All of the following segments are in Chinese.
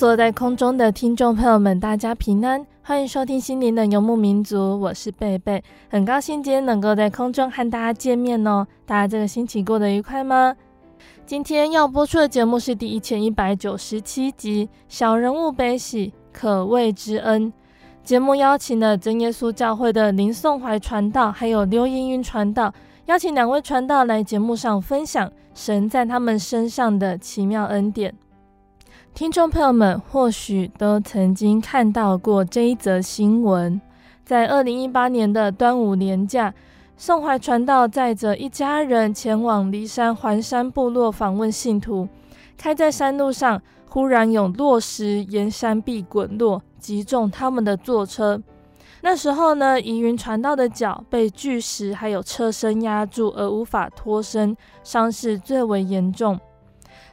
所有在空中的听众朋友们，大家平安，欢迎收听心灵的游牧民族，我是贝贝，很高兴今天能够在空中和大家见面哦。大家这个星期过得愉快吗？今天要播出的节目是第一千一百九十七集《小人物悲喜，可畏之恩》。节目邀请了真耶稣教会的林颂怀传道，还有刘英云传道，邀请两位传道来节目上分享神在他们身上的奇妙恩典。听众朋友们或许都曾经看到过这一则新闻，在二零一八年的端午年假，宋怀传道载着一家人前往骊山环山部落访问信徒，开在山路上，忽然有落石沿山壁滚落，击中他们的座车。那时候呢，宜云传道的脚被巨石还有车身压住，而无法脱身，伤势最为严重。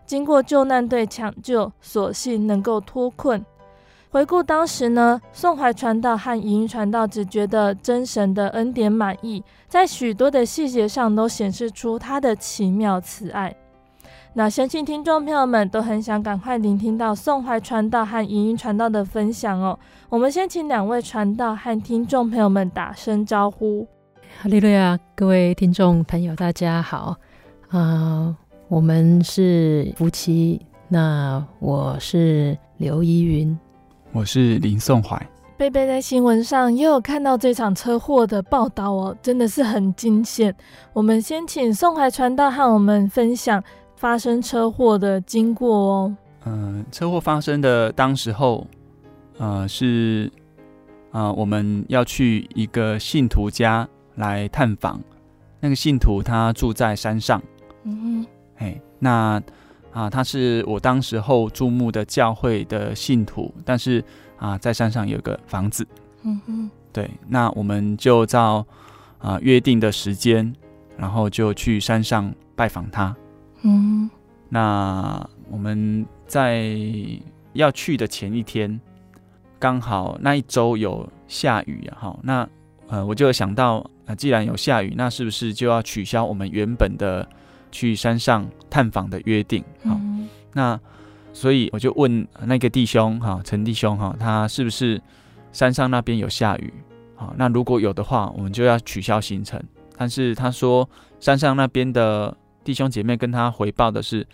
经过救难队抢救，所幸能够脱困。回顾当时呢，宋怀传道和宜云传道只觉得真神的恩典满意，在许多的细节上都显示出他的奇妙慈爱。那相信听众朋友们都很想赶快聆听到宋怀传道和宜云传道的分享哦。我们先请两位传道和听众朋友们打声招呼。哈利路亚，各位听众朋友，大家好啊。我们是夫妻，那我是刘依云，我是林颂怀。贝贝在新闻上也有看到这场车祸的报道哦，真的是很惊险。我们先请宋怀传道和我们分享发生车祸的经过哦。嗯、呃，车祸发生的当时候，呃，是啊、呃，我们要去一个信徒家来探访，那个信徒他住在山上。嗯哼。哎，那啊，他是我当时候注目的教会的信徒，但是啊，在山上有个房子，嗯嗯，对，那我们就照啊约定的时间，然后就去山上拜访他，嗯，那我们在要去的前一天，刚好那一周有下雨啊，好，那呃，我就想到那，既然有下雨，那是不是就要取消我们原本的？去山上探访的约定，好、嗯，那所以我就问那个弟兄，哈，陈弟兄，哈，他是不是山上那边有下雨？好，那如果有的话，我们就要取消行程。但是他说山上那边的弟兄姐妹跟他回报的是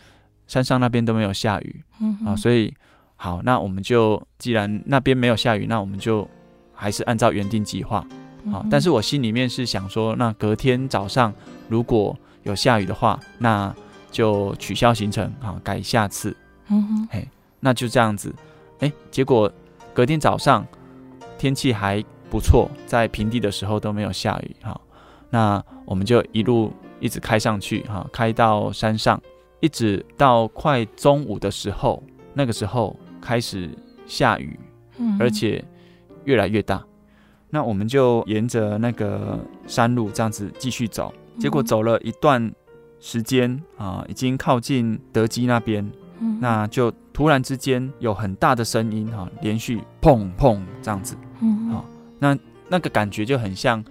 山上那边都没有下雨，嗯，啊，所以好，那我们就既然那边没有下雨，那我们就还是按照原定计划，好，但是我心里面是想说，那隔天早上如果有下雨的话，那就取消行程，好，改下次。嗯哼，嘿，那就这样子。哎，结果隔天早上天气还不错，在平地的时候都没有下雨。好，那我们就一路一直开上去，哈，开到山上，一直到快中午的时候，那个时候开始下雨，而且越来越大。那我们就沿着那个山路这样子继续走。结果走了一段时间啊，已经靠近德基那边，嗯，那就突然之间有很大的声音哈，连续砰砰这样子，嗯，好，那那个感觉就很像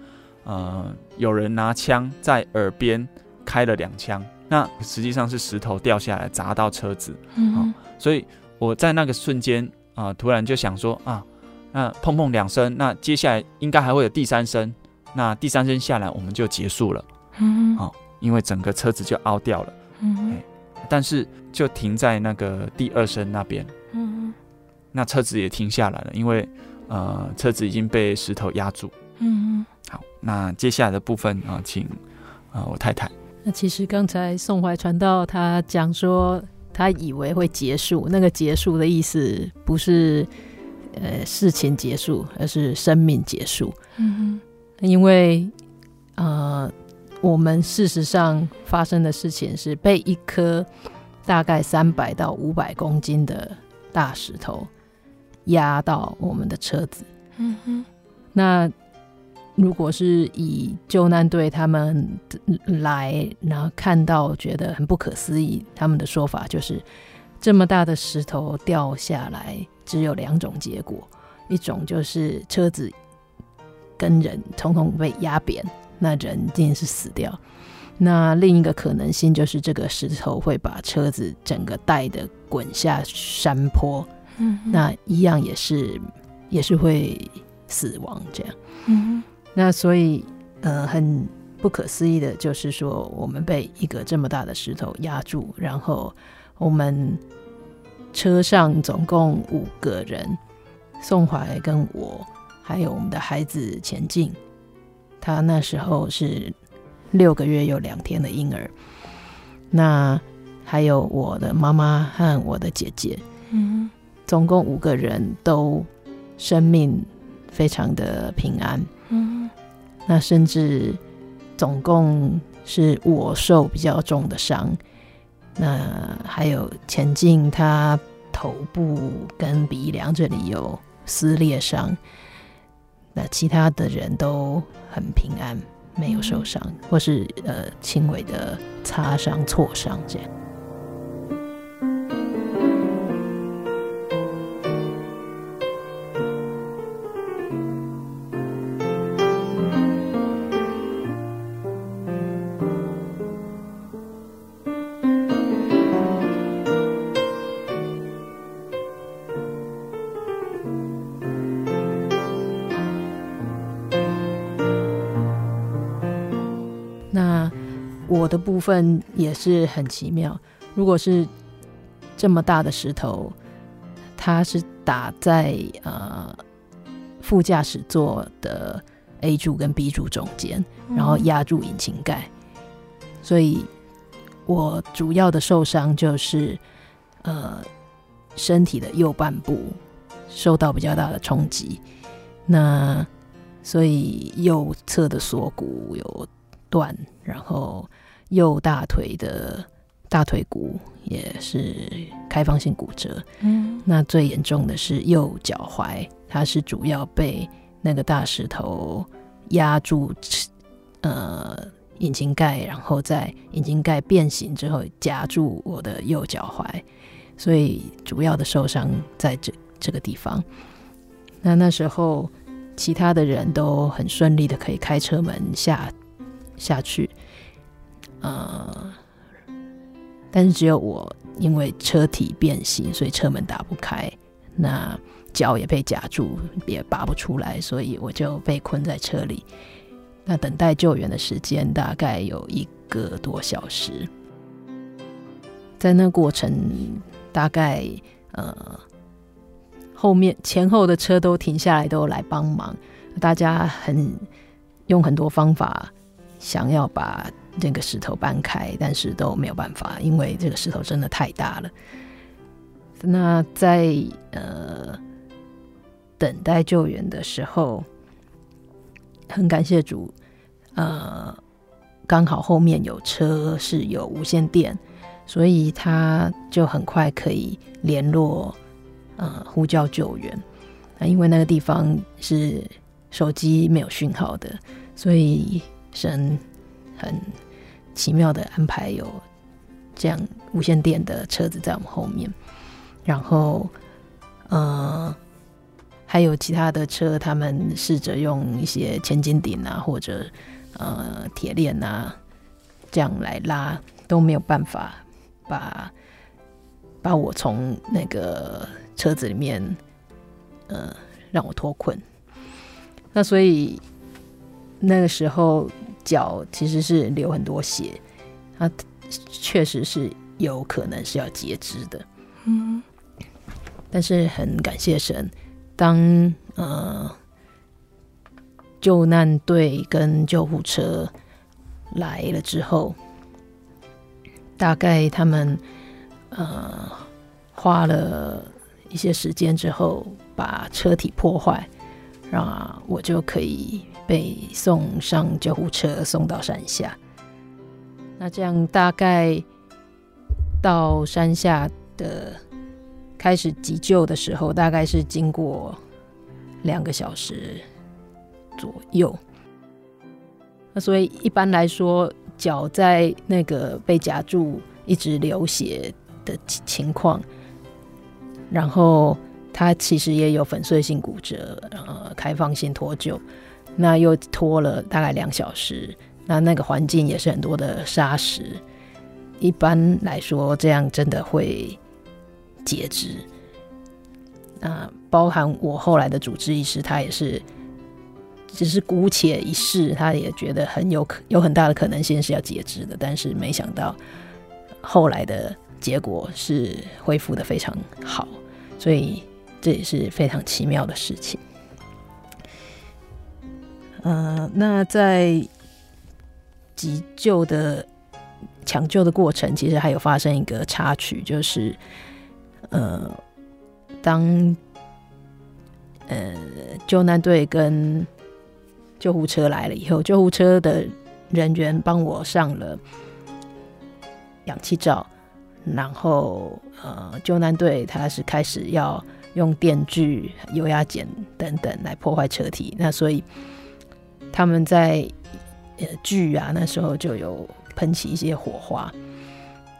呃有人拿枪在耳边开了两枪，那实际上是石头掉下来砸到车子。嗯、哦，所以我在那个瞬间啊、呃，突然就想说啊，那砰砰两声，那接下来应该还会有第三声，那第三声下来我们就结束了。嗯，好、哦，因为整个车子就凹掉了。嗯，但是就停在那个第二声那边。嗯，那车子也停下来了，因为呃车子已经被石头压住。嗯，好，那接下来的部分啊、呃，请啊、呃、我太太。那其实刚才宋怀传道他讲说，他以为会结束，那个结束的意思不是呃事情结束，而是生命结束。嗯，因为呃。我们事实上发生的事情是被一颗大概三百到五百公斤的大石头压到我们的车子。嗯哼。那如果是以救难队他们来，然后看到觉得很不可思议，他们的说法就是这么大的石头掉下来，只有两种结果：一种就是车子跟人统统被压扁。那人一定是死掉。那另一个可能性就是这个石头会把车子整个带的滚下山坡，嗯，那一样也是也是会死亡这样。嗯，那所以呃很不可思议的就是说，我们被一个这么大的石头压住，然后我们车上总共五个人，宋怀跟我还有我们的孩子前进。他那时候是六个月有两天的婴儿，那还有我的妈妈和我的姐姐，嗯，总共五个人都生命非常的平安，嗯，那甚至总共是我受比较重的伤，那还有前进他头部跟鼻梁这里有撕裂伤。那其他的人都很平安，没有受伤，或是呃轻微的擦伤、挫伤这样。分也是很奇妙。如果是这么大的石头，它是打在呃副驾驶座的 A 柱跟 B 柱中间，然后压住引擎盖。所以我主要的受伤就是呃身体的右半部受到比较大的冲击。那所以右侧的锁骨有断，然后。右大腿的大腿骨也是开放性骨折，嗯，那最严重的是右脚踝，它是主要被那个大石头压住，呃，引擎盖，然后在引擎盖变形之后夹住我的右脚踝，所以主要的受伤在这这个地方。那那时候其他的人都很顺利的可以开车门下下去。呃，但是只有我因为车体变形，所以车门打不开，那脚也被夹住，也拔不出来，所以我就被困在车里。那等待救援的时间大概有一个多小时，在那过程大概呃后面前后的车都停下来，都来帮忙，大家很用很多方法想要把。这个石头搬开，但是都没有办法，因为这个石头真的太大了。那在呃等待救援的时候，很感谢主，呃，刚好后面有车是有无线电，所以他就很快可以联络呃呼叫救援。那因为那个地方是手机没有讯号的，所以神很。奇妙的安排，有这样无线电的车子在我们后面，然后，呃，还有其他的车，他们试着用一些千斤顶啊，或者呃铁链啊，这样来拉，都没有办法把把我从那个车子里面呃让我脱困。那所以那个时候脚其实是流很多血，他确实是有可能是要截肢的。嗯，但是很感谢神。当呃救难队跟救护车来了之后，大概他们呃花了一些时间之后，把车体破坏，让我就可以被送上救护车，送到山下。那这样大概到山下的。开始急救的时候，大概是经过两个小时左右。那所以一般来说，脚在那个被夹住，一直流血的情况，然后他其实也有粉碎性骨折，呃，开放性脱臼，那又拖了大概两小时。那那个环境也是很多的沙石。一般来说，这样真的会。截肢，那包含我后来的主治医师，他也是，只是姑且一试，他也觉得很有可有很大的可能性是要截肢的，但是没想到后来的结果是恢复的非常好，所以这也是非常奇妙的事情。呃，那在急救的抢救的过程，其实还有发生一个插曲，就是。呃，当呃救难队跟救护车来了以后，救护车的人员帮我上了氧气罩，然后呃救难队他是开始要用电锯、油压剪等等来破坏车体，那所以他们在呃锯啊那时候就有喷起一些火花，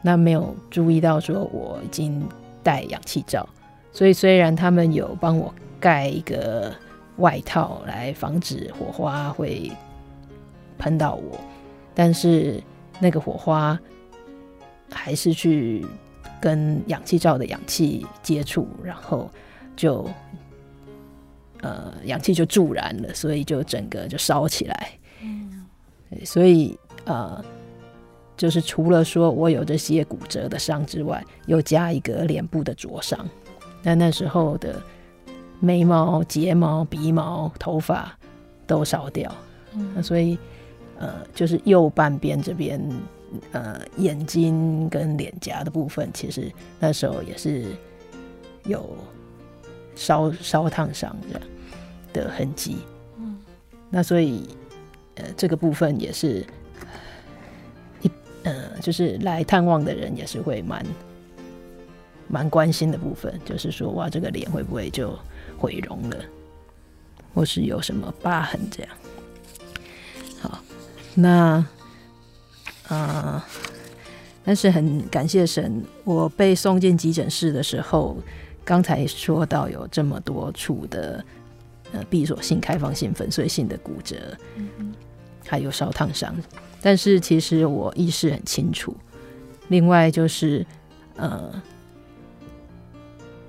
那没有注意到说我已经。戴氧气罩，所以虽然他们有帮我盖一个外套来防止火花会喷到我，但是那个火花还是去跟氧气罩的氧气接触，然后就呃氧气就助燃了，所以就整个就烧起来。嗯，所以呃。就是除了说我有这些骨折的伤之外，又加一个脸部的灼伤。那那时候的眉毛、睫毛、鼻毛、头发都烧掉。嗯，那所以呃，就是右半边这边呃眼睛跟脸颊的部分，其实那时候也是有烧烧烫伤的的痕迹。嗯，那所以呃这个部分也是。呃，就是来探望的人也是会蛮蛮关心的部分，就是说哇，这个脸会不会就毁容了，或是有什么疤痕这样？好，那啊、呃，但是很感谢神，我被送进急诊室的时候，刚才说到有这么多处的呃闭锁性、开放性、粉碎性的骨折，嗯、还有烧烫伤。但是其实我意识很清楚，另外就是，呃，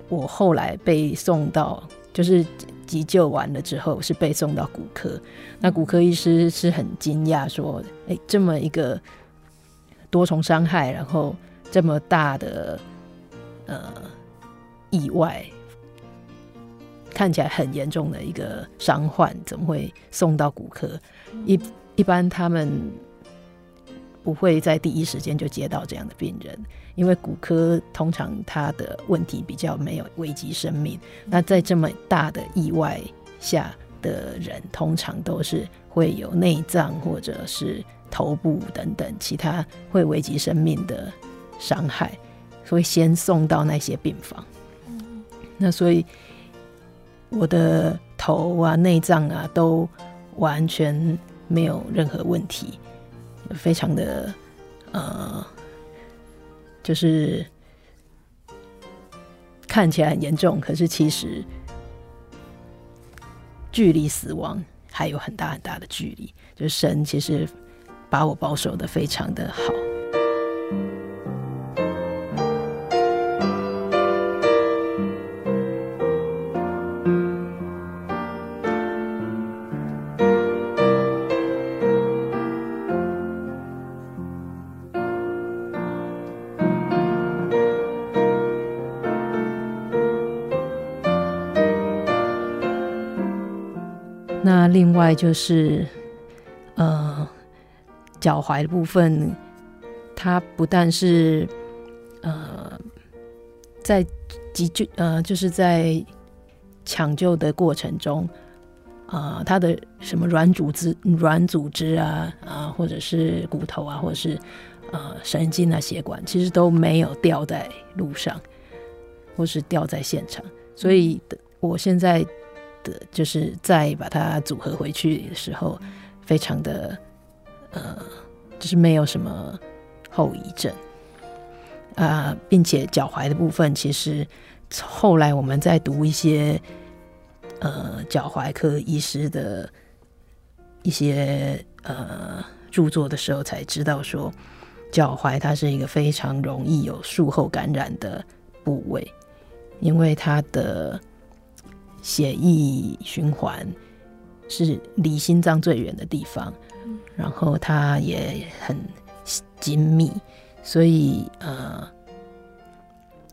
我后来被送到，就是急救完了之后是被送到骨科，那骨科医师是很惊讶说，哎，这么一个多重伤害，然后这么大的呃意外，看起来很严重的一个伤患，怎么会送到骨科？一一般他们。不会在第一时间就接到这样的病人，因为骨科通常他的问题比较没有危及生命。那在这么大的意外下的人，通常都是会有内脏或者是头部等等其他会危及生命的伤害，所以先送到那些病房。那所以我的头啊、内脏啊都完全没有任何问题。非常的，呃，就是看起来很严重，可是其实距离死亡还有很大很大的距离。就是神其实把我保守得非常的好。那另外就是，脚踝的部分，它不但是呃在急救呃就是在抢救的过程中，啊、呃，它的什么软组织、软组织啊啊，或者是骨头啊，或者是呃神经啊、血管，其实都没有掉在路上，或是掉在现场，所以我现在。的就是再把它组合回去的时候，非常的呃，就是没有什么后遗症啊、并且脚踝的部分，其实后来我们在读一些呃脚踝科医师的一些呃著作的时候，才知道说脚踝它是一个非常容易有术后感染的部位，因为它的。血液循环是离心脏最远的地方，然后它也很精密，所以呃，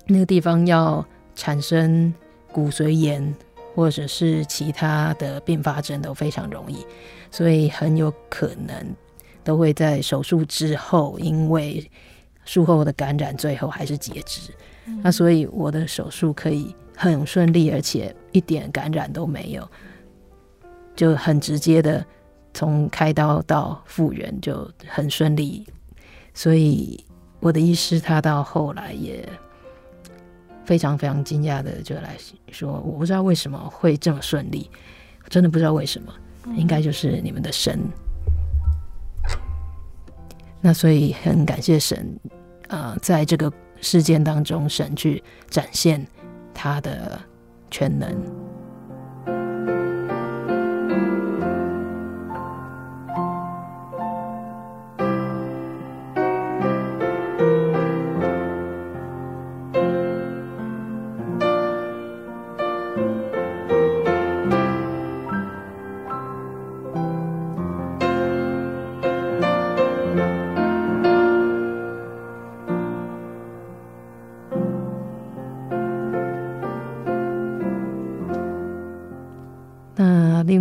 那个地方要产生骨髓炎或者是其他的并发症都非常容易，所以很有可能都会在手术之后，因为术后的感染，最后还是截肢。那所以我的手术可以。很顺利，而且一点感染都没有，就很直接的从开刀到复原就很顺利。所以我的医师他到后来也非常非常惊讶的就来说：“我不知道为什么会这么顺利，真的不知道为什么，应该就是你们的神。”那所以很感谢神，啊、呃，在这个事件当中，神去展现。他的全能。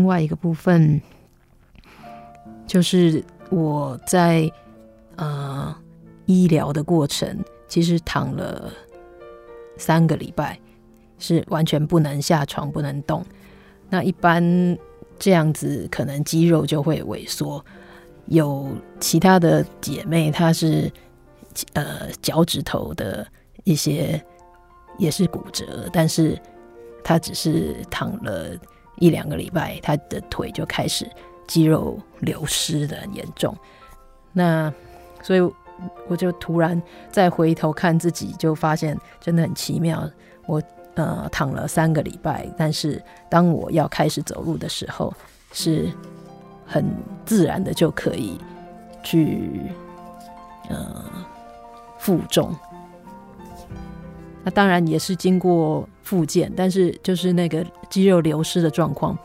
另外一个部分，就是我在呃医疗的过程，其实躺了三个礼拜，是完全不能下床、不能动。那一般这样子，可能肌肉就会萎缩。有其他的姐妹，她是呃脚趾头的一些也是骨折，但是她只是躺了。一两个礼拜，他的腿就开始肌肉流失的很严重。那所以我就突然再回头看自己，就发现真的很奇妙。我呃躺了三个礼拜，但是当我要开始走路的时候，是很自然的就可以去呃负重。那当然也是经过复健，但是就是那个肌肉流失的状况，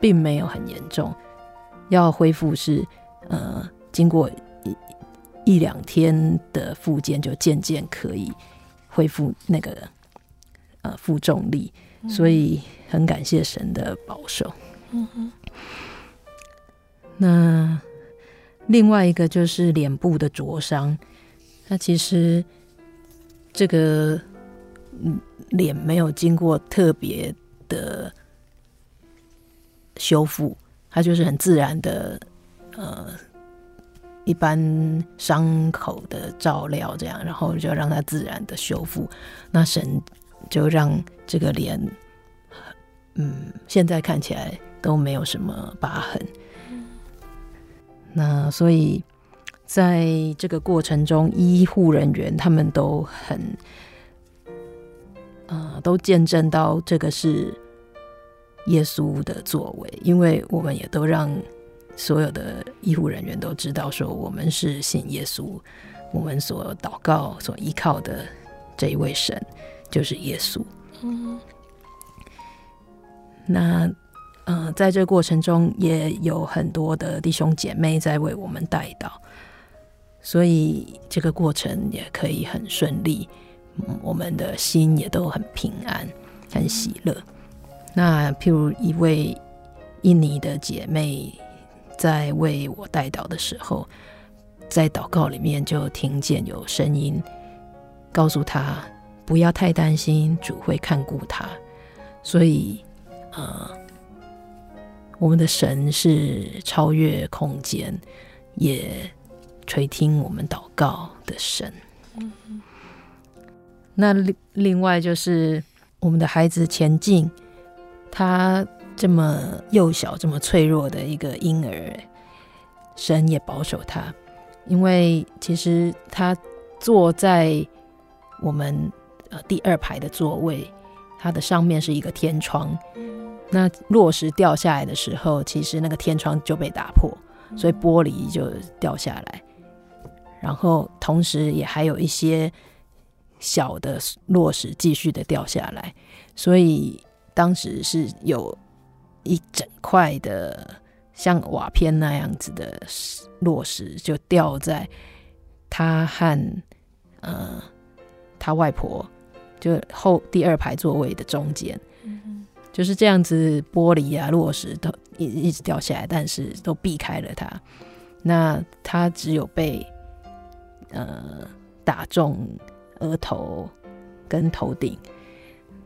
并没有很严重。要恢复是呃，经过一一两天的复健，就渐渐可以恢复那个呃负重力。所以很感谢神的保守。嗯哼。那另外一个就是脸部的灼伤，那其实这个。脸没有经过特别的修复，它就是很自然的，呃，一般伤口的照料这样，然后就让它自然的修复。那神就让这个脸，嗯，现在看起来都没有什么疤痕。那所以在这个过程中，医护人员他们都很。呃，都见证到这个是耶稣的作为，因为我们也都让所有的医护人员都知道，说我们是信耶稣，我们所祷告、所依靠的这一位神就是耶稣。嗯，那呃，在这过程中，也有很多的弟兄姐妹在为我们带到，所以这个过程也可以很顺利，我们的心也都很平安、很喜乐。那譬如一位印尼的姐妹在为我代祷的时候，在祷告里面就听见有声音告诉她不要太担心，主会看顾她。所以，呃，我们的神是超越空间，也垂听我们祷告的神。那另另外就是我们的孩子前进。他这么幼小、这么脆弱的一个婴儿，神也保守他，因为其实他坐在我们呃第二排的座位，它的上面是一个天窗。那落石掉下来的时候，其实那个天窗就被打破，所以玻璃就掉下来。然后同时也还有一些小的落石继续的掉下来，所以。当时是有一整块的像瓦片那样子的落石，就掉在他和呃他外婆就后第二排座位的中间，就是这样子，玻璃啊落石都一一直掉下来，但是都避开了他。那他只有被呃打中额头跟头顶。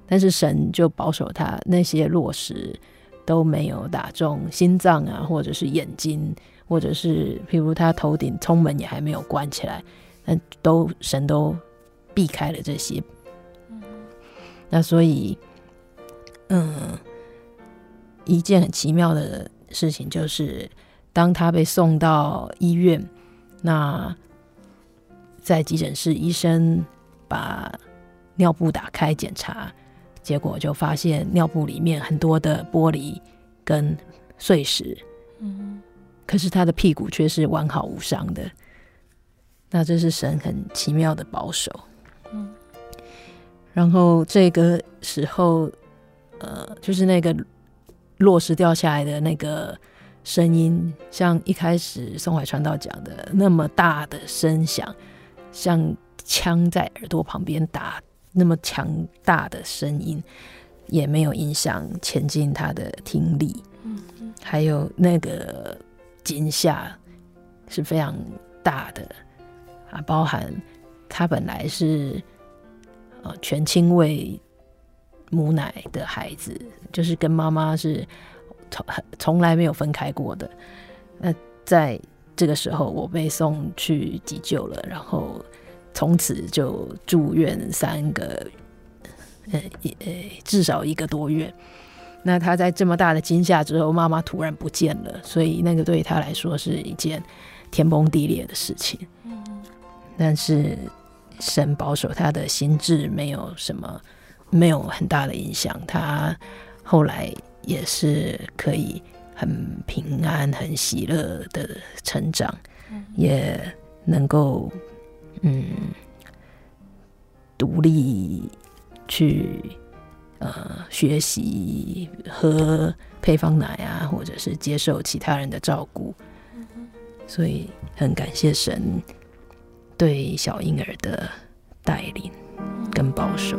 但是神就保守他，那些落石都没有打中心脏啊，或者是眼睛，或者是譬如他头顶冲门也还没有关起来，但都神都避开了这些。那所以，嗯，一件很奇妙的事情就是，当他被送到医院，那在急诊室，医生把尿布打开检查。结果就发现尿布里面很多的玻璃跟碎石，嗯，可是他的屁股却是完好无伤的。那这是神很奇妙的保守，嗯。然后这个时候，呃，就是那个落石掉下来的那个声音，像一开始宋怀川道讲的那么大的声响，像枪在耳朵旁边打。那么强大的声音也没有影响前进他的听力，嗯，还有那个惊吓是非常大的啊，包含他本来是呃全亲喂母奶的孩子，就是跟妈妈是从从来没有分开过的。那在这个时候，我被送去急救了，然后。从此就住院三个，呃，呃，至少一个多月。那他在这么大的惊吓之后，妈妈突然不见了，所以那个对他来说是一件天崩地裂的事情。但是神保守他的心智，没有什么，没有很大的影响。他后来也是可以很平安、很喜乐的成长，也能够。嗯，独立去呃学习喝配方奶啊，或者是接受其他人的照顾，所以很感谢神对小婴儿的带领跟保守。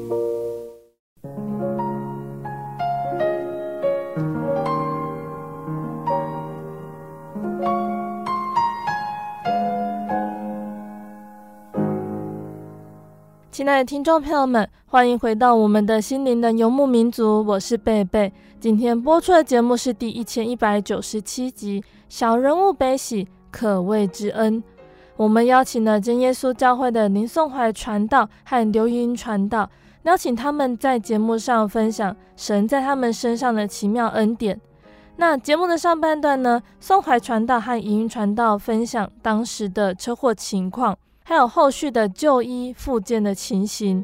亲爱的听众朋友们，欢迎回到我们的心灵的游牧民族，我是贝贝。今天播出的节目是第一千一百九十七集《小人物悲喜，可畏之恩》。我们邀请了真耶稣教会的林颂怀传道和刘云传道，邀请他们在节目上分享神在他们身上的奇妙恩典。那节目的上半段呢，颂怀传道和云传道分享当时的车祸情况。还有后续的就医复健的情形。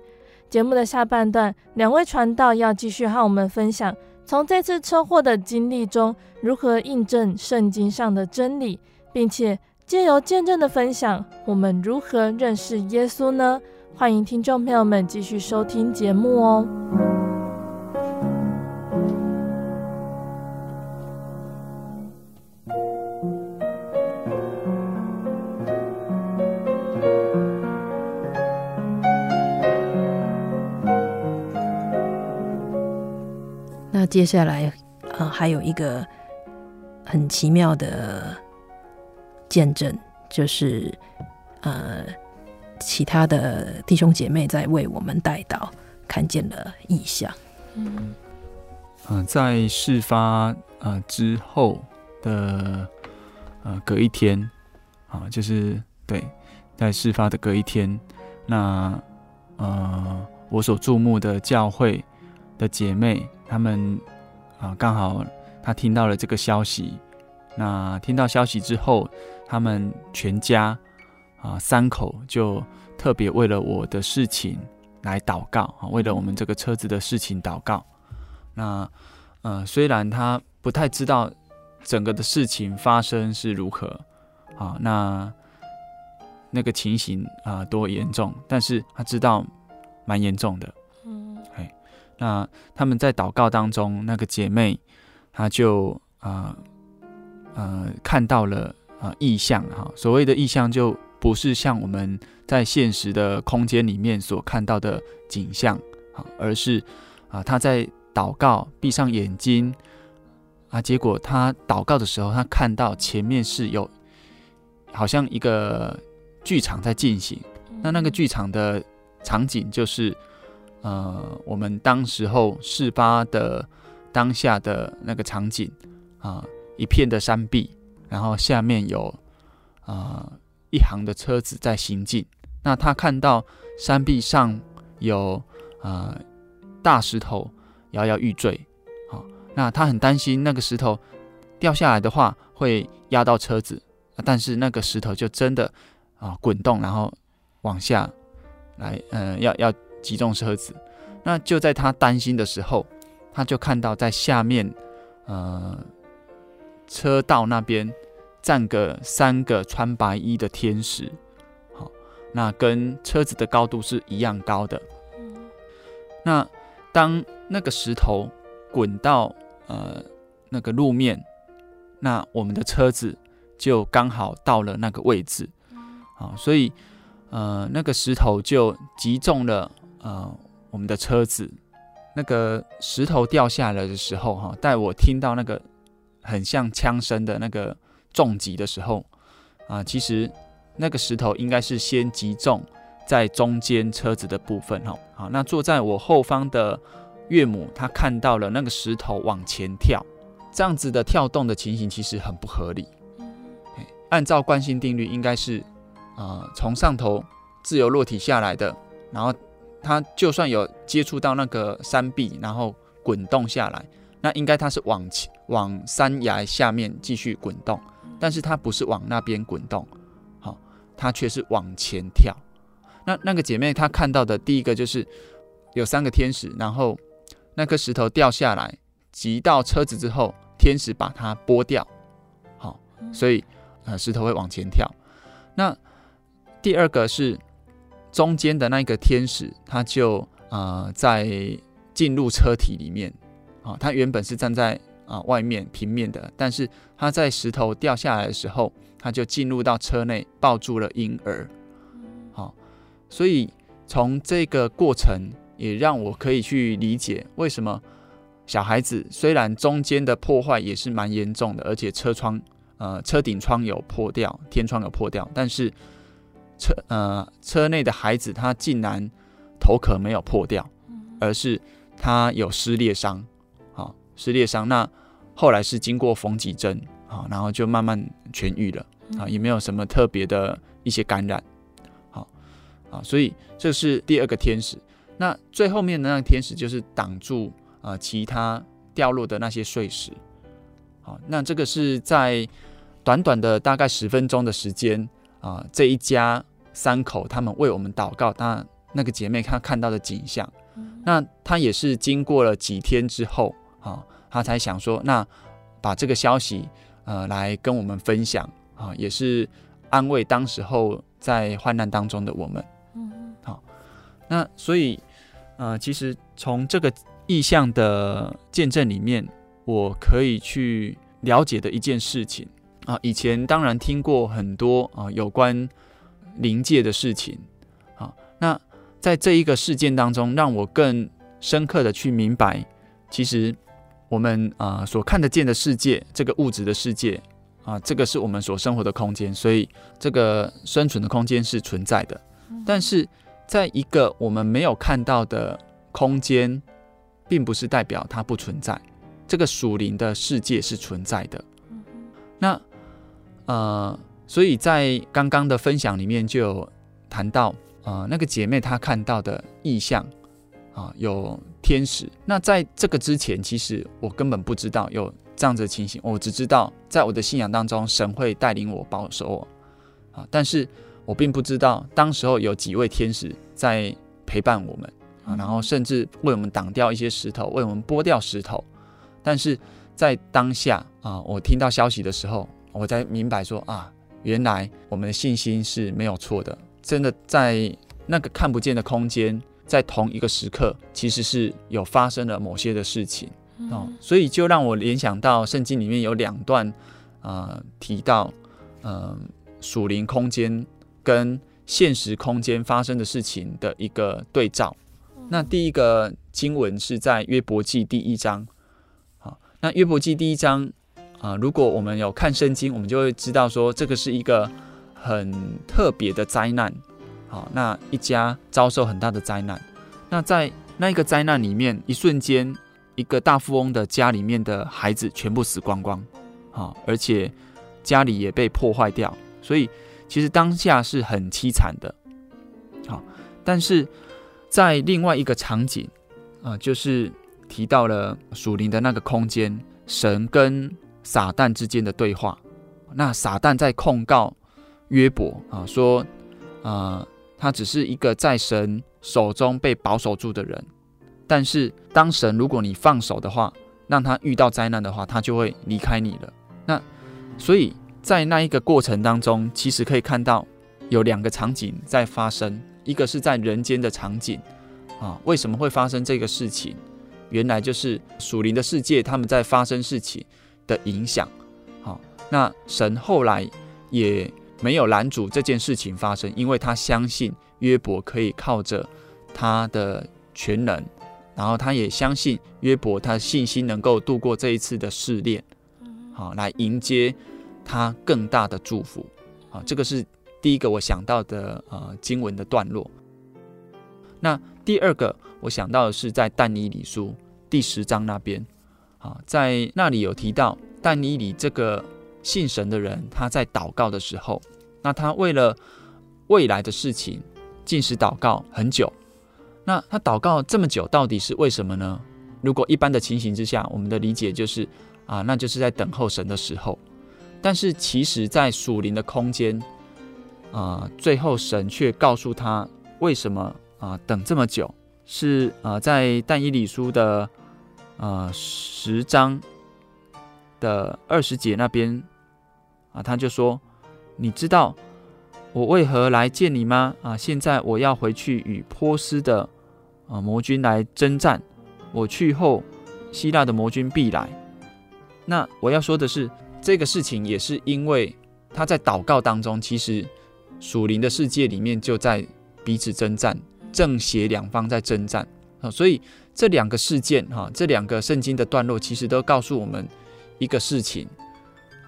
节目的下半段，两位传道要继续和我们分享，从这次车祸的经历中，如何印证圣经上的真理，并且借由见证的分享，我们如何认识耶稣呢？欢迎听众朋友们继续收听节目哦。那接下来，呃，还有一个很奇妙的见证，就是呃，其他的弟兄姐妹在为我们代祷，看见了异象。嗯，呃，在事发呃之后的呃隔一天，啊、就是对，在事发的隔一天，那呃，我所注目的教会的姐妹。他们啊，刚好他听到了这个消息。那听到消息之后，他们全家啊三口就特别为了我的事情来祷告啊，为了我们这个车子的事情祷告。那呃，虽然他不太知道整个的事情发生是如何啊，那那个情形啊多严重，但是他知道蛮严重的。那他们在祷告当中，那个姐妹，她就啊呃，看到了啊异象哈。所谓的异象，就不是像我们在现实的空间里面所看到的景象啊，而是啊她在祷告，闭上眼睛啊，结果她祷告的时候，她看到前面是有好像一个剧场在进行。那那个剧场的场景就是。呃，我们当时候事发的当下的那个场景啊，一片的山壁，然后下面有啊，一行的车子在行进。那他看到山壁上有啊，大石头摇摇欲坠，好，那他很担心那个石头掉下来的话会压到车子，但是那个石头就真的啊，滚动，然后往下来，嗯，要要。击中车子，那就在他担心的时候，他就看到在下面，呃，车道那边站个三个穿白衣的天使，好，那跟车子的高度是一样高的。那当那个石头滚到呃那个路面，那我们的车子就刚好到了那个位置，好，所以呃那个石头就击中了。呃，我们的车子那个石头掉下来的时候，哈，在我听到那个很像枪声的那个重击的时候，啊，其实那个石头应该是先击中在中间车子的部分，哈，好，那坐在我后方的岳母，她看到了那个石头往前跳，这样子的跳动的情形其实很不合理。按照惯性定律，应该是啊，从上头自由落体下来的，然后。它就算有接触到那个山壁，然后滚动下来，那应该它是往往山崖下面继续滚动，但是它不是往那边滚动，好，它却是往前跳。那那个姐妹她看到的第一个就是有三个天使，然后那颗石头掉下来击到车子之后，天使把它拨掉，好，所以呃石头会往前跳。那第二个是。中间的那个天使，他就呃在进入车体里面啊，他原本是站在啊外面平面的，但是他在石头掉下来的时候，他就进入到车内抱住了婴儿，好，所以从这个过程也让我可以去理解为什么小孩子虽然中间的破坏也是蛮严重的，而且车窗呃车顶窗有破掉，天窗有破掉，但是。车呃，车内的孩子他竟然头壳没有破掉，而是他有撕裂伤，好，撕裂伤。那后来是经过缝几针，好，然后就慢慢痊愈了，啊，也没有什么特别的一些感染，好，啊，所以这是第二个天使。那最后面的那个天使就是挡住啊其他掉落的那些碎石，好，那这个是在短短的大概十分钟的时间啊，这一家三口他们为我们祷告，那那个姐妹她看到的景象，那她也是经过了几天之后啊，她才想说，那把这个消息呃来跟我们分享啊，也是安慰当时候在患难当中的我们，嗯。好，那所以。呃，其实从这个意向的见证里面，我可以去了解的一件事情啊，以前当然听过很多啊有关灵界的事情啊，那在这一个事件当中，让我更深刻的去明白，其实我们啊所看得见的世界，这个物质的世界啊，这个是我们所生活的空间，所以这个生存的空间是存在的，但是。在一个我们没有看到的空间，并不是代表它不存在。这个属灵的世界是存在的。那呃，所以在刚刚的分享里面就有谈到，呃，那个姐妹她看到的意象啊，有天使。那在这个之前，其实我根本不知道有这样子的情形。我只知道在我的信仰当中，神会带领我、保守我啊，但是。我并不知道，当时候有几位天使在陪伴我们啊，然后甚至为我们挡掉一些石头，为我们拨掉石头。但是在当下啊，我听到消息的时候，我才明白说啊，原来我们的信心是没有错的。真的在那个看不见的空间，在同一个时刻，其实是有发生了某些的事情哦。所以就让我联想到圣经里面有两段啊，提到嗯属灵空间。跟现实空间发生的事情的一个对照。那第一个经文是在约伯记第一章。好，那约伯记第一章啊，如果我们有看圣经，我们就会知道说，这个是一个很特别的灾难。好，那一家遭受很大的灾难。那在那一个灾难里面，一瞬间，一个大富翁的家里面的孩子全部死光光。好，而且家里也被破坏掉，所以。其实当下是很凄惨的，好，但是在另外一个场景啊，就是提到了属灵的那个空间，神跟撒旦之间的对话。那撒旦在控告约伯啊，说啊，他只是一个在神手中被保守住的人，但是当神如果你放手的话，让他遇到灾难的话，他就会离开你了。那所以。在那一个过程当中，其实可以看到有两个场景在发生，一个是在人间的场景啊，为什么会发生这个事情？原来就是属灵的世界他们在发生事情的影响。好，那神后来也没有拦阻这件事情发生，因为他相信约伯可以靠着他的全能，然后他也相信约伯他的信心能够度过这一次的试炼，好，来迎接。他更大的祝福，啊，这个是第一个我想到的呃经文的段落。那第二个我想到的是在但以理书第十章那边，啊，在那里有提到但以理这个信神的人，他在祷告的时候，那他为了未来的事情禁食祷告很久。那他祷告这么久，到底是为什么呢？如果一般的情形之下，我们的理解就是啊，那就是在等候神的时候。但是其实，在属灵的空间，啊、最后神却告诉他为什么啊、等这么久，是啊、在但以理书的、呃、十章的二十节那边啊，他就说：“你知道我为何来见你吗？啊，现在我要回去与波斯的啊魔军来征战，我去后，希腊的魔军必来。那我要说的是。”这个事情也是因为他在祷告当中，其实属灵的世界里面就在彼此征战，正邪两方在征战啊。所以这两个事件哈，这两个圣经的段落，其实都告诉我们一个事情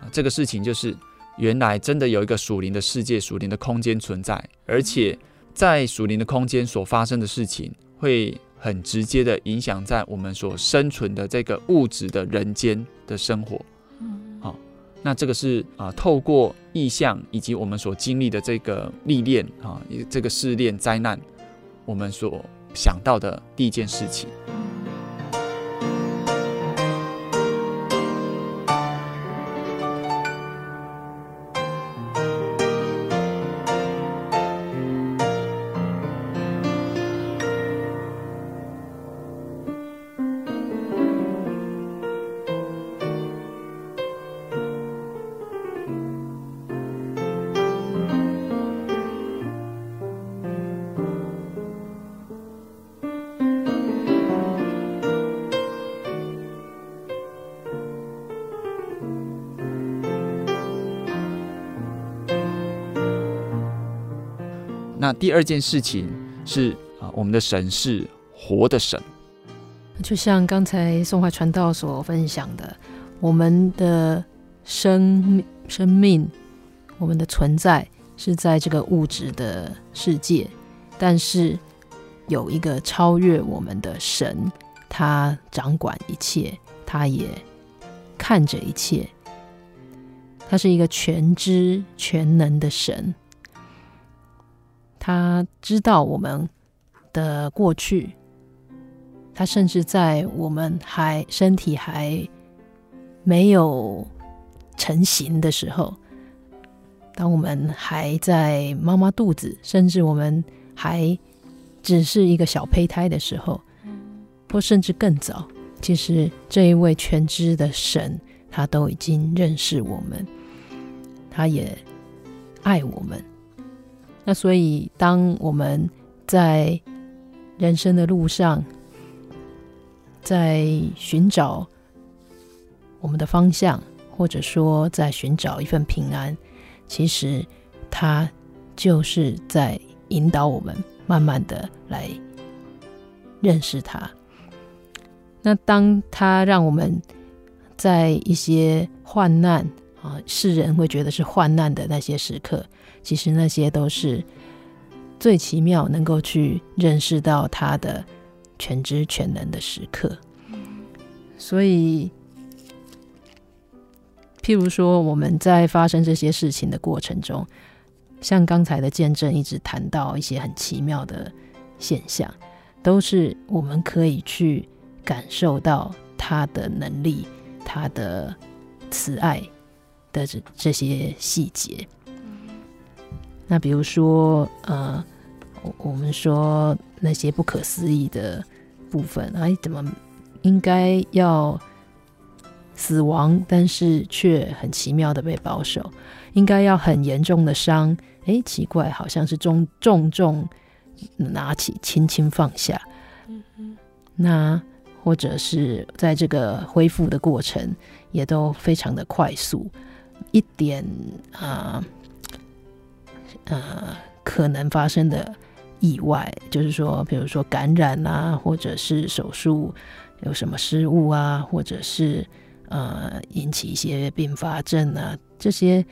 啊。这个事情就是原来真的有一个属灵的世界、属灵的空间存在，而且在属灵的空间所发生的事情，会很直接的影响在我们所生存的这个物质的人间的生活。嗯，好，那这个是啊，透过意象以及我们所经历的这个历练啊，这个试炼灾难，我们所想到的第一件事情。那第二件事情是啊，我们的神是活的神，就像刚才宋怀传道所分享的，我们的生生命，我们的存在是在这个物质的世界，但是有一个超越我们的神，他掌管一切，他也看着一切，他是一个全知全能的神。他知道我们的过去，他甚至在我们还身体还没有成型的时候，当我们还在妈妈肚子，甚至我们还只是一个小胚胎的时候，或甚至更早，其实这一位全知的神，他都已经认识我们，他也爱我们。那所以，当我们在人生的路上，在寻找我们的方向，或者说在寻找一份平安，其实他就是在引导我们，慢慢的来认识他。那当他让我们在一些患难啊，世人会觉得是患难的那些时刻。其实那些都是最奇妙，能够去认识到他的全知全能的时刻。所以，譬如说，我们在发生这些事情的过程中，像刚才的见证一直谈到一些很奇妙的现象，都是我们可以去感受到他的能力、他的慈爱的这这些细节。那比如说，呃，我我们说那些不可思议的部分，哎，怎么应该要死亡，但是却很奇妙的被保守；应该要很严重的伤，哎，奇怪，好像是重重重拿起，轻轻放下。嗯嗯。那或者是在这个恢复的过程，也都非常的快速，一点啊。呃，可能发生的意外，就是说，比如说感染啊，或者是手术有什么失误啊，或者是呃引起一些并发症啊，这些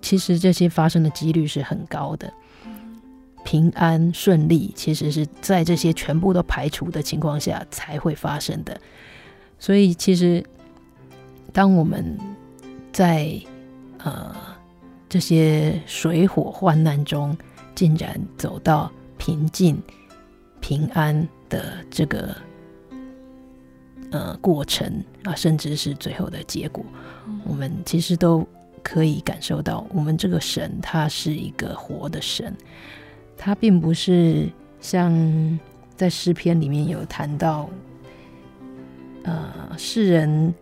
其实这些发生的几率是很高的。平安顺利，其实是在这些全部都排除的情况下才会发生的。所以，其实当我们在呃。这些水火患难中，竟然走到平静、平安的这个呃过程啊，甚至是最后的结果，嗯、我们其实都可以感受到，我们这个神他是一个活的神，他并不是像在诗篇里面有谈到，呃，世人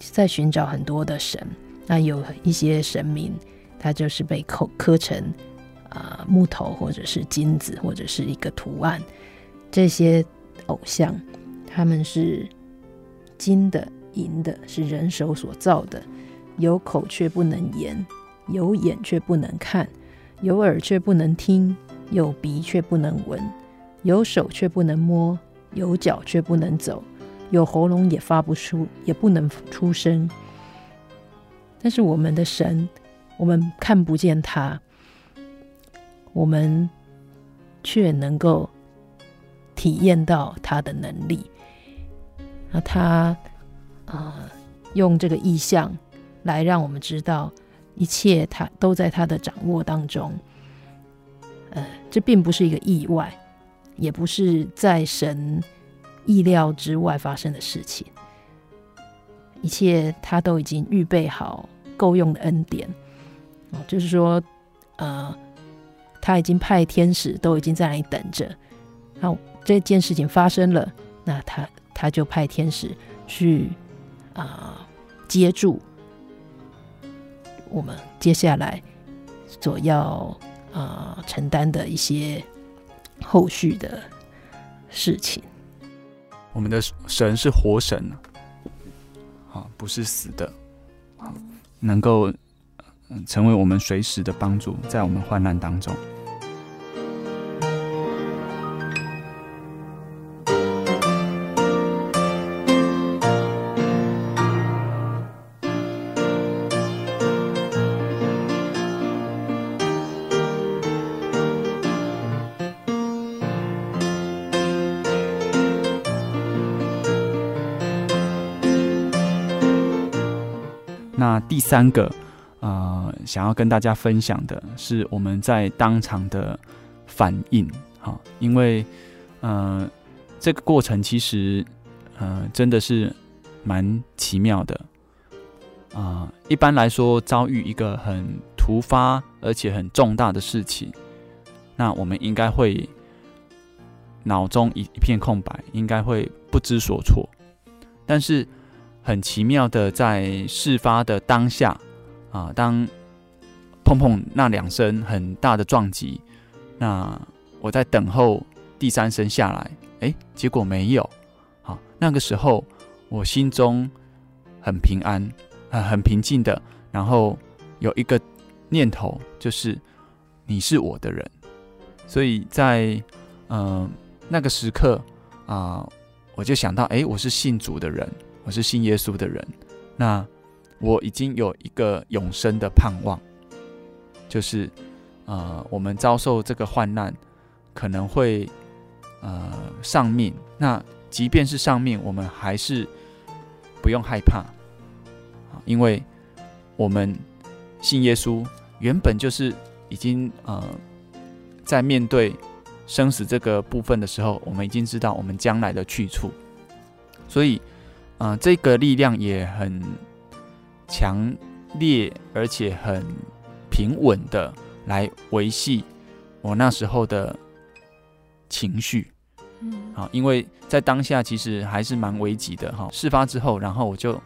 在寻找很多的神。那有一些神明，他就是被刻刻成啊、木头，或者是金子，或者是一个图案。这些偶像，他们是金的、银的，是人手所造的，有口却不能言，有眼却不能看，有耳却不能听，有鼻却不能闻，有手却不能摸，有脚却不能走，有喉咙也发不出，也不能出声。但是我们的神，我们看不见他，我们却能够体验到他的能力。那他啊、用这个意象来让我们知道，一切他都在他的掌握当中。呃，这并不是一个意外，也不是在神意料之外发生的事情。一切他都已经预备好够用的恩典。哦，就是说，呃，他已经派天使都已经在那里等着。那这件事情发生了，那他他就派天使去啊、接住我们接下来所要啊、呃、承担的一些后续的事情。我们的神是活神啊，不是死的，能够。成为我们随时的帮助，在我们患难当中。三个。呃，想要跟大家分享的是我们在当场的反应，哈，因为呃，这个过程其实呃真的是蛮奇妙的啊，一般来说，遭遇一个很突发而且很重大的事情，那我们应该会脑中一一片空白，应该会不知所措。但是很奇妙的，在事发的当下。啊，当碰碰那两声很大的撞击，那我在等候第三声下来，哎，结果没有。好，那个时候我心中很平安，很很平静的，然后有一个念头，就是你是我的人。所以在嗯、那个时刻啊、我就想到，哎，我是信主的人，我是信耶稣的人，那。我已经有一个永生的盼望，就是，呃，我们遭受这个患难，可能会，呃，丧命。那即便是丧命，我们还是不用害怕，因为我们信耶稣，原本就是已经呃，在面对生死这个部分的时候，我们已经知道我们将来的去处，所以，呃，这个力量也很。强烈而且很平稳的来维系我那时候的情绪，嗯，啊，因为在当下其实还是蛮危急的哈。事发之后，然后我就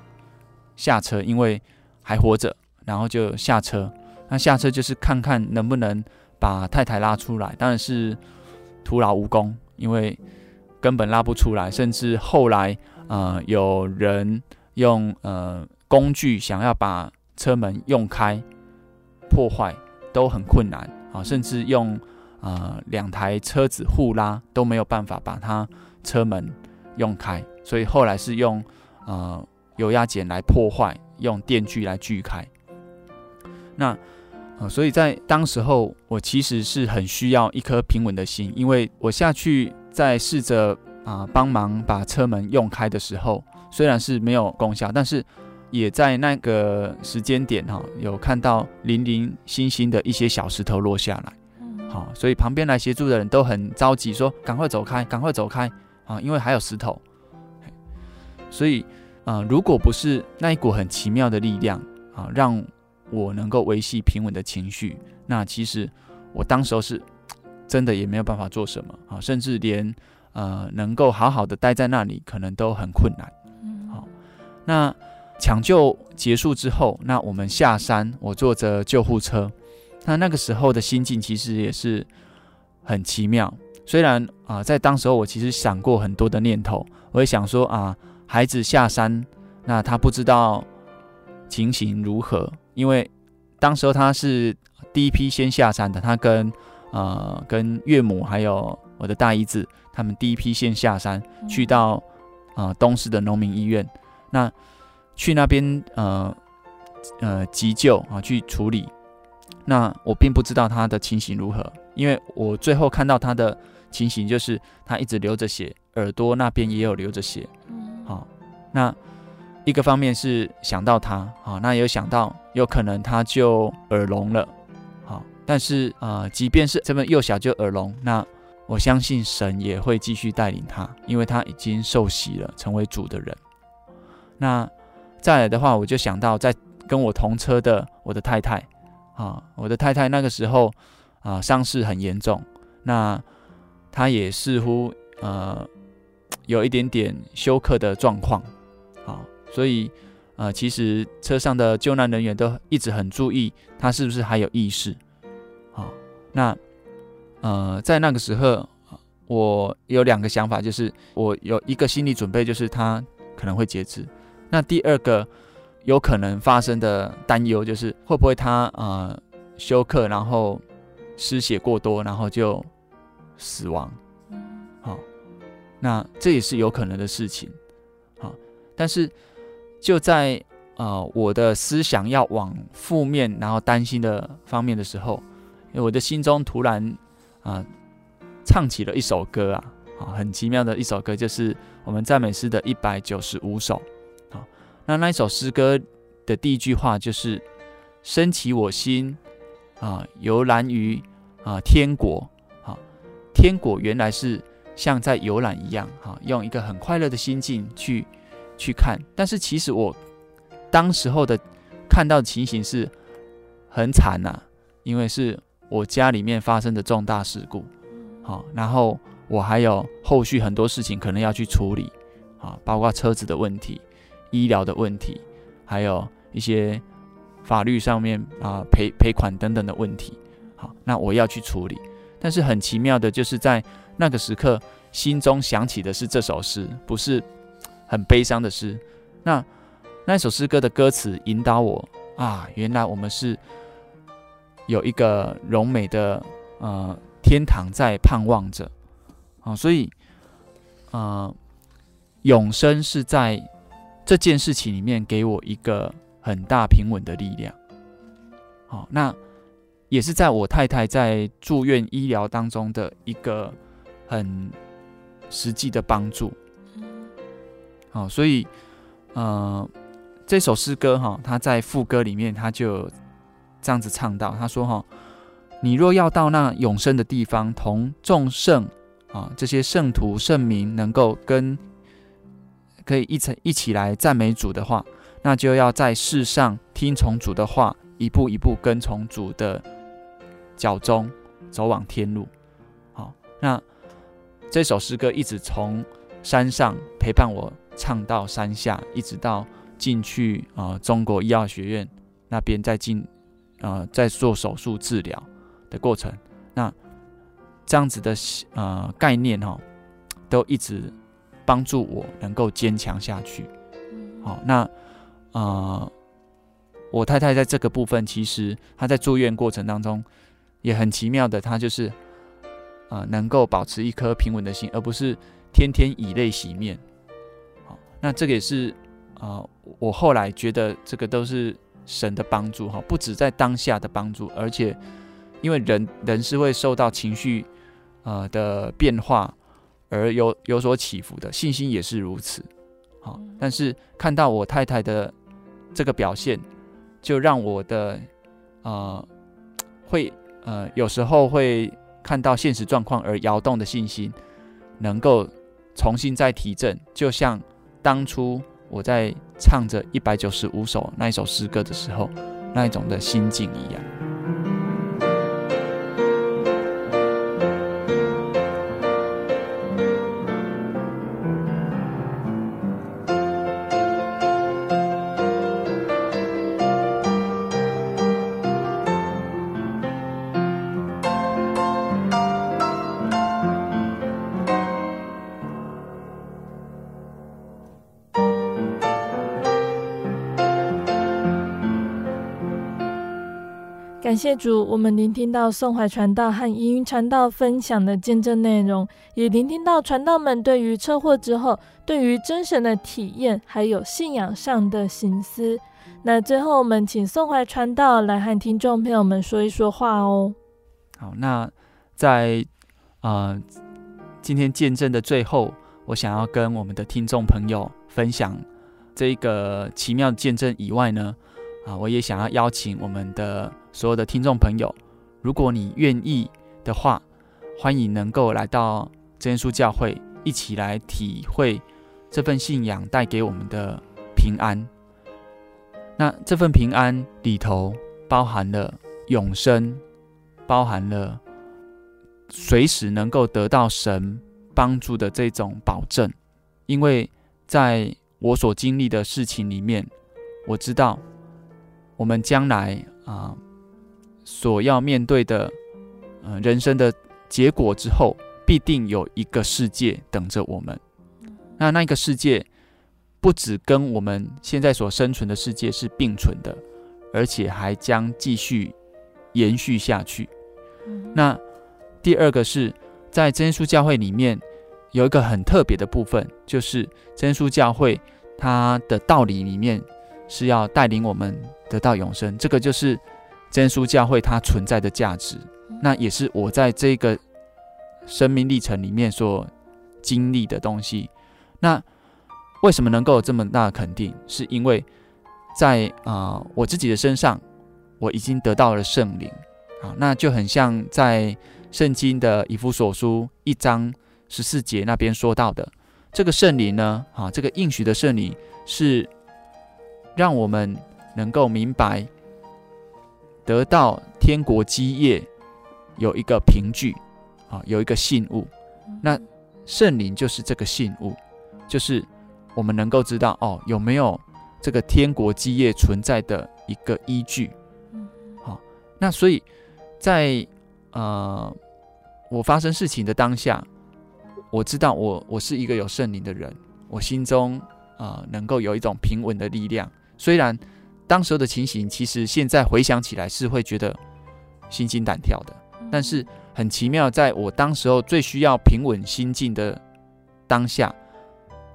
下车，因为还活着，然后就下车。那下车就是看看能不能把太太拉出来，当然是徒劳无功，因为根本拉不出来，甚至后来呃有人用呃。工具想要把车门用开、破坏都很困难啊，甚至用呃两台车子互拉都没有办法把它车门用开，所以后来是用呃油压剪来破坏，用电锯来锯开。那呃，所以在当时候，我其实是很需要一颗平稳的心，因为我下去在试着啊帮忙把车门用开的时候，虽然是没有功效，但是。也在那个时间点哈，有看到零零星星的一些小石头落下来，好，所以旁边来协助的人都很着急，说赶快走开，赶快走开啊，因为还有石头。所以啊，如果不是那一股很奇妙的力量啊，让我能够维系平稳的情绪，那其实我当时候是 真的也没有办法做什么啊，甚至连呃能够好好的待在那里，可能都很困难。嗯好，那。抢救结束之后，那我们下山，我坐着救护车。那那个时候的心境其实也是很奇妙。虽然啊、呃，在当时候我其实想过很多的念头，我也想说啊，孩子下山，那他不知道情形如何，因为当时候他是第一批先下山的，他跟呃跟岳母还有我的大姨子，他们第一批先下山，去到啊、呃、东市的农民医院。那去那边呃呃急救啊，去处理。那我并不知道他的情形如何，因为我最后看到他的情形就是他一直流着血，耳朵那边也有流着血。好，那一个方面是想到他，好，那也有想到有可能他就耳聋了。好，但是呃，即便是这么幼小就耳聋，那我相信神也会继续带领他，因为他已经受洗了，成为主的人。那再来的话，我就想到在跟我同车的我的太太。啊，我的太太那个时候啊伤势很严重，那她也似乎呃有一点点休克的状况，啊，所以呃其实车上的救难人员都一直很注意她是不是还有意识，啊，那呃在那个时候我有两个想法，就是我有一个心理准备，就是他可能会截肢，那第二个。有可能发生的担忧就是会不会他呃休克，然后失血过多，然后就死亡。好，那这也是有可能的事情。好，但是就在呃我的思想要往负面，然后担心的方面的时候，我的心中突然啊、唱起了一首歌啊，啊很奇妙的一首歌，就是我们赞美诗的一百九十五首。那那一首诗歌的第一句话就是“升起我心啊，游览于啊天国啊，天国原来是像在游览一样哈，用一个很快乐的心境去去看。但是其实我当时候的看到的情形是很惨呐，因为是我家里面发生的重大事故，好，然后我还有后续很多事情可能要去处理啊，包括车子的问题。医疗的问题，还有一些法律上面啊赔赔款等等的问题，好，那我要去处理。但是很奇妙的，就是在那个时刻，心中想起的是这首诗，不是很悲伤的诗。那那首诗歌的歌词引导我啊，原来我们是有一个柔美的呃天堂在盼望着。啊，所以呃永生是在。这件事情里面给我一个很大平稳的力量，好，那也是在我太太在住院医疗当中的一个很实际的帮助，好，所以呃，这首诗歌哈，他在副歌里面他就这样子唱到，他说哈，你若要到那永生的地方，同众圣啊这些圣徒圣民能够跟。可以一起一起来赞美主的话，那就要在世上听从主的话，一步一步跟从主的脚踪，走往天路。好，那这首诗歌一直从山上陪伴我唱到山下，一直到进去啊、中国医药学院那边再进、呃、在做手术治疗的过程。那这样子的呃概念哈、哦，都一直。帮助我能够坚强下去。好，那呃，我太太在这个部分，其实她在住院过程当中也很奇妙的，她就是啊、呃，能够保持一颗平稳的心，而不是天天以泪洗面。好，那这个也是啊、呃，我后来觉得这个都是神的帮助哈，不止在当下的帮助，而且因为人人是会受到情绪呃的变化。而有有所起伏的信心也是如此，好，但是看到我太太的这个表现，就让我的呃会呃有时候会看到现实状况而摇动的信心，能够重新再提振，就像当初我在唱着一百九十五首那一首诗歌的时候，那一种的心境一样。谢主，我们聆听到宋怀传道和怡云传道分享的见证内容，也聆听到传道们对于车祸之后对于真神的体验，还有信仰上的省思。那最后，我们请宋怀传道来和听众朋友们说一说话哦。好，那在呃今天见证的最后，我想要跟我们的听众朋友分享这个奇妙的见证以外呢，啊，我也想要邀请我们的所有的听众朋友，如果你愿意的话，欢迎能够来到真耶稣教会，一起来体会这份信仰带给我们的平安。那这份平安里头包含了永生，包含了随时能够得到神帮助的这种保证。因为在我所经历的事情里面，我知道我们将来啊所要面对的呃人生的结果之后，必定有一个世界等着我们。那那个世界。不只跟我们现在所生存的世界是并存的，而且还将继续延续下去。那第二个是在真耶稣教会里面有一个很特别的部分，就是真耶稣教会它的道理里面是要带领我们得到永生，这个就是真耶稣教会它存在的价值。那也是我在这个生命历程里面所经历的东西。那为什么能够有这么大的肯定？是因为在啊、呃、我自己的身上，我已经得到了圣灵啊，那就很像在圣经的以弗所书一章十四节那边说到的，这个圣灵呢，啊，这个应许的圣灵是让我们能够明白得到天国基业有一个凭据啊，有一个信物，那圣灵就是这个信物，就是。我们能够知道哦，有没有这个天国基业存在的一个依据？好，那所以在呃我发生事情的当下，我知道我我是一个有圣灵的人，我心中呃能够有一种平稳的力量。虽然当时候的情形，其实现在回想起来是会觉得心惊胆跳的，但是很奇妙，在我当时候最需要平稳心境的当下。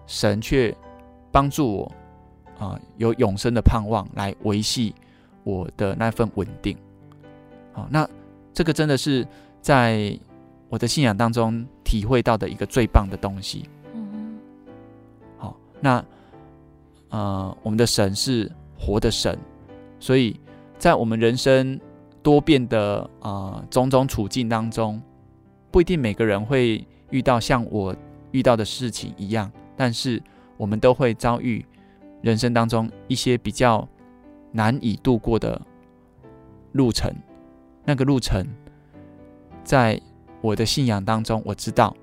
神却帮助我啊、呃，有永生的盼望来维系我的那份稳定。好，那这个真的是在我的信仰当中体会到的一个最棒的东西。嗯，好，那呃，我们的神是活的神，所以在我们人生多变的啊、呃、种种处境当中，不一定每个人会遇到像我遇到的事情一样。但是我们都会遭遇人生当中一些比较难以度过的路程。那个路程，在我的信仰当中，我知道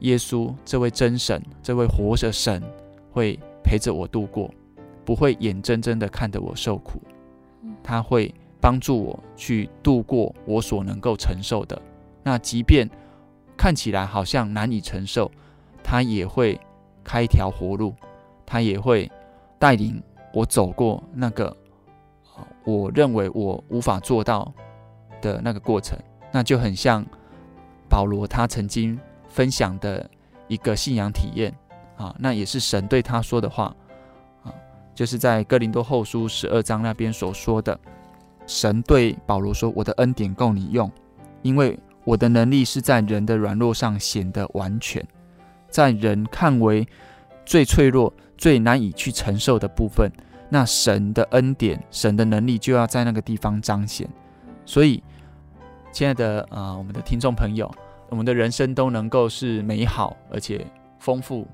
耶稣这位真神，这位活着神会陪着我度过，不会眼睁睁的看着我受苦。他会帮助我去度过我所能够承受的。那即便看起来好像难以承受。他也会开一条活路，他也会带领我走过那个我认为我无法做到的那个过程。那就很像保罗他曾经分享的一个信仰体验啊，那也是神对他说的话啊，就是在哥林多后书十二章那边所说的，神对保罗说：“我的恩典够你用，因为我的能力是在人的软弱上显得完全。”在人看为最脆弱、最难以去承受的部分，那神的恩典、神的能力就要在那个地方彰显。所以，亲爱的啊、呃，我们的听众朋友，我们的人生都能够是美好而且丰富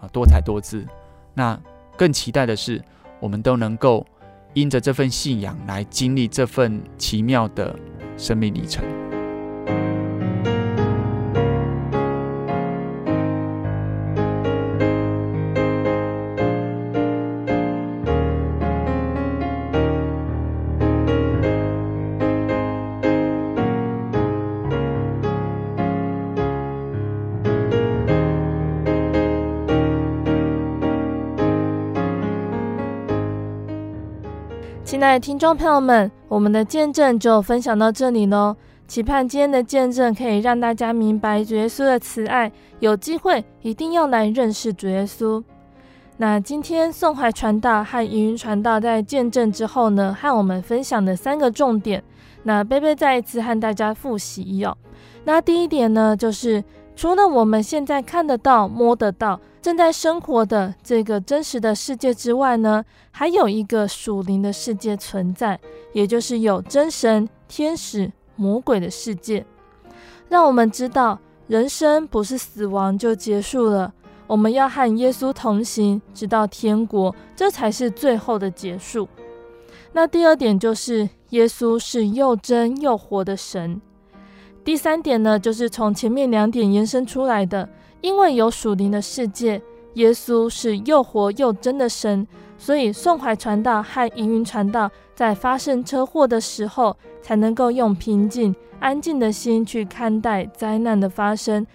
啊，多才多姿。那更期待的是，我们都能够因着这份信仰来经历这份奇妙的生命历程。亲爱的听众朋友们，我们的见证就分享到这里喽。期盼今天的见证可以让大家明白主耶稣的慈爱，有机会一定要来认识主耶稣。那今天宋怀传道和盈云传道在见证之后呢，和我们分享的三个重点，那贝贝再一次和大家复习哟。那第一点呢，就是除了我们现在看得到、摸得到、正在生活的这个真实的世界之外呢，还有一个属灵的世界存在，也就是有真神、天使、魔鬼的世界。让我们知道，人生不是死亡就结束了。我们要和耶稣同行，直到天国，这才是最后的结束。那第二点就是，耶稣是又真又活的神。第三点呢，就是从前面两点延伸出来的，因为有属灵的世界，耶稣是又活又真的神，所以宋怀传道和盈云传道在发生车祸的时候，才能够用平静、安静的心去看待灾难的发生，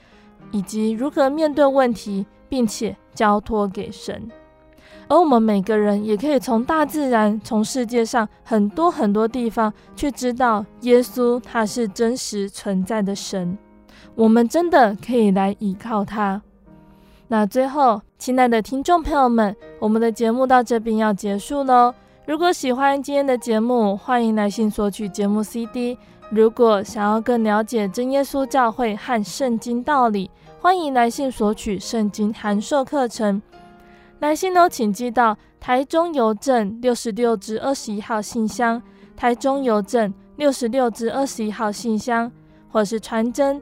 以及如何面对问题。并且交托给神，而我们每个人也可以从大自然、从世界上很多很多地方去知道，耶稣他是真实存在的神，我们真的可以来依靠他。那最后，亲爱的听众朋友们，我们的节目到这边要结束喽。如果喜欢今天的节目，欢迎来信索取节目 CD。如果想要更了解真耶稣教会和圣经道理，欢迎来信索取圣经函授课程。来信哦，请寄到台中邮政六十六至二十一号信箱，台中邮政六十六至二十一号信箱，或是传真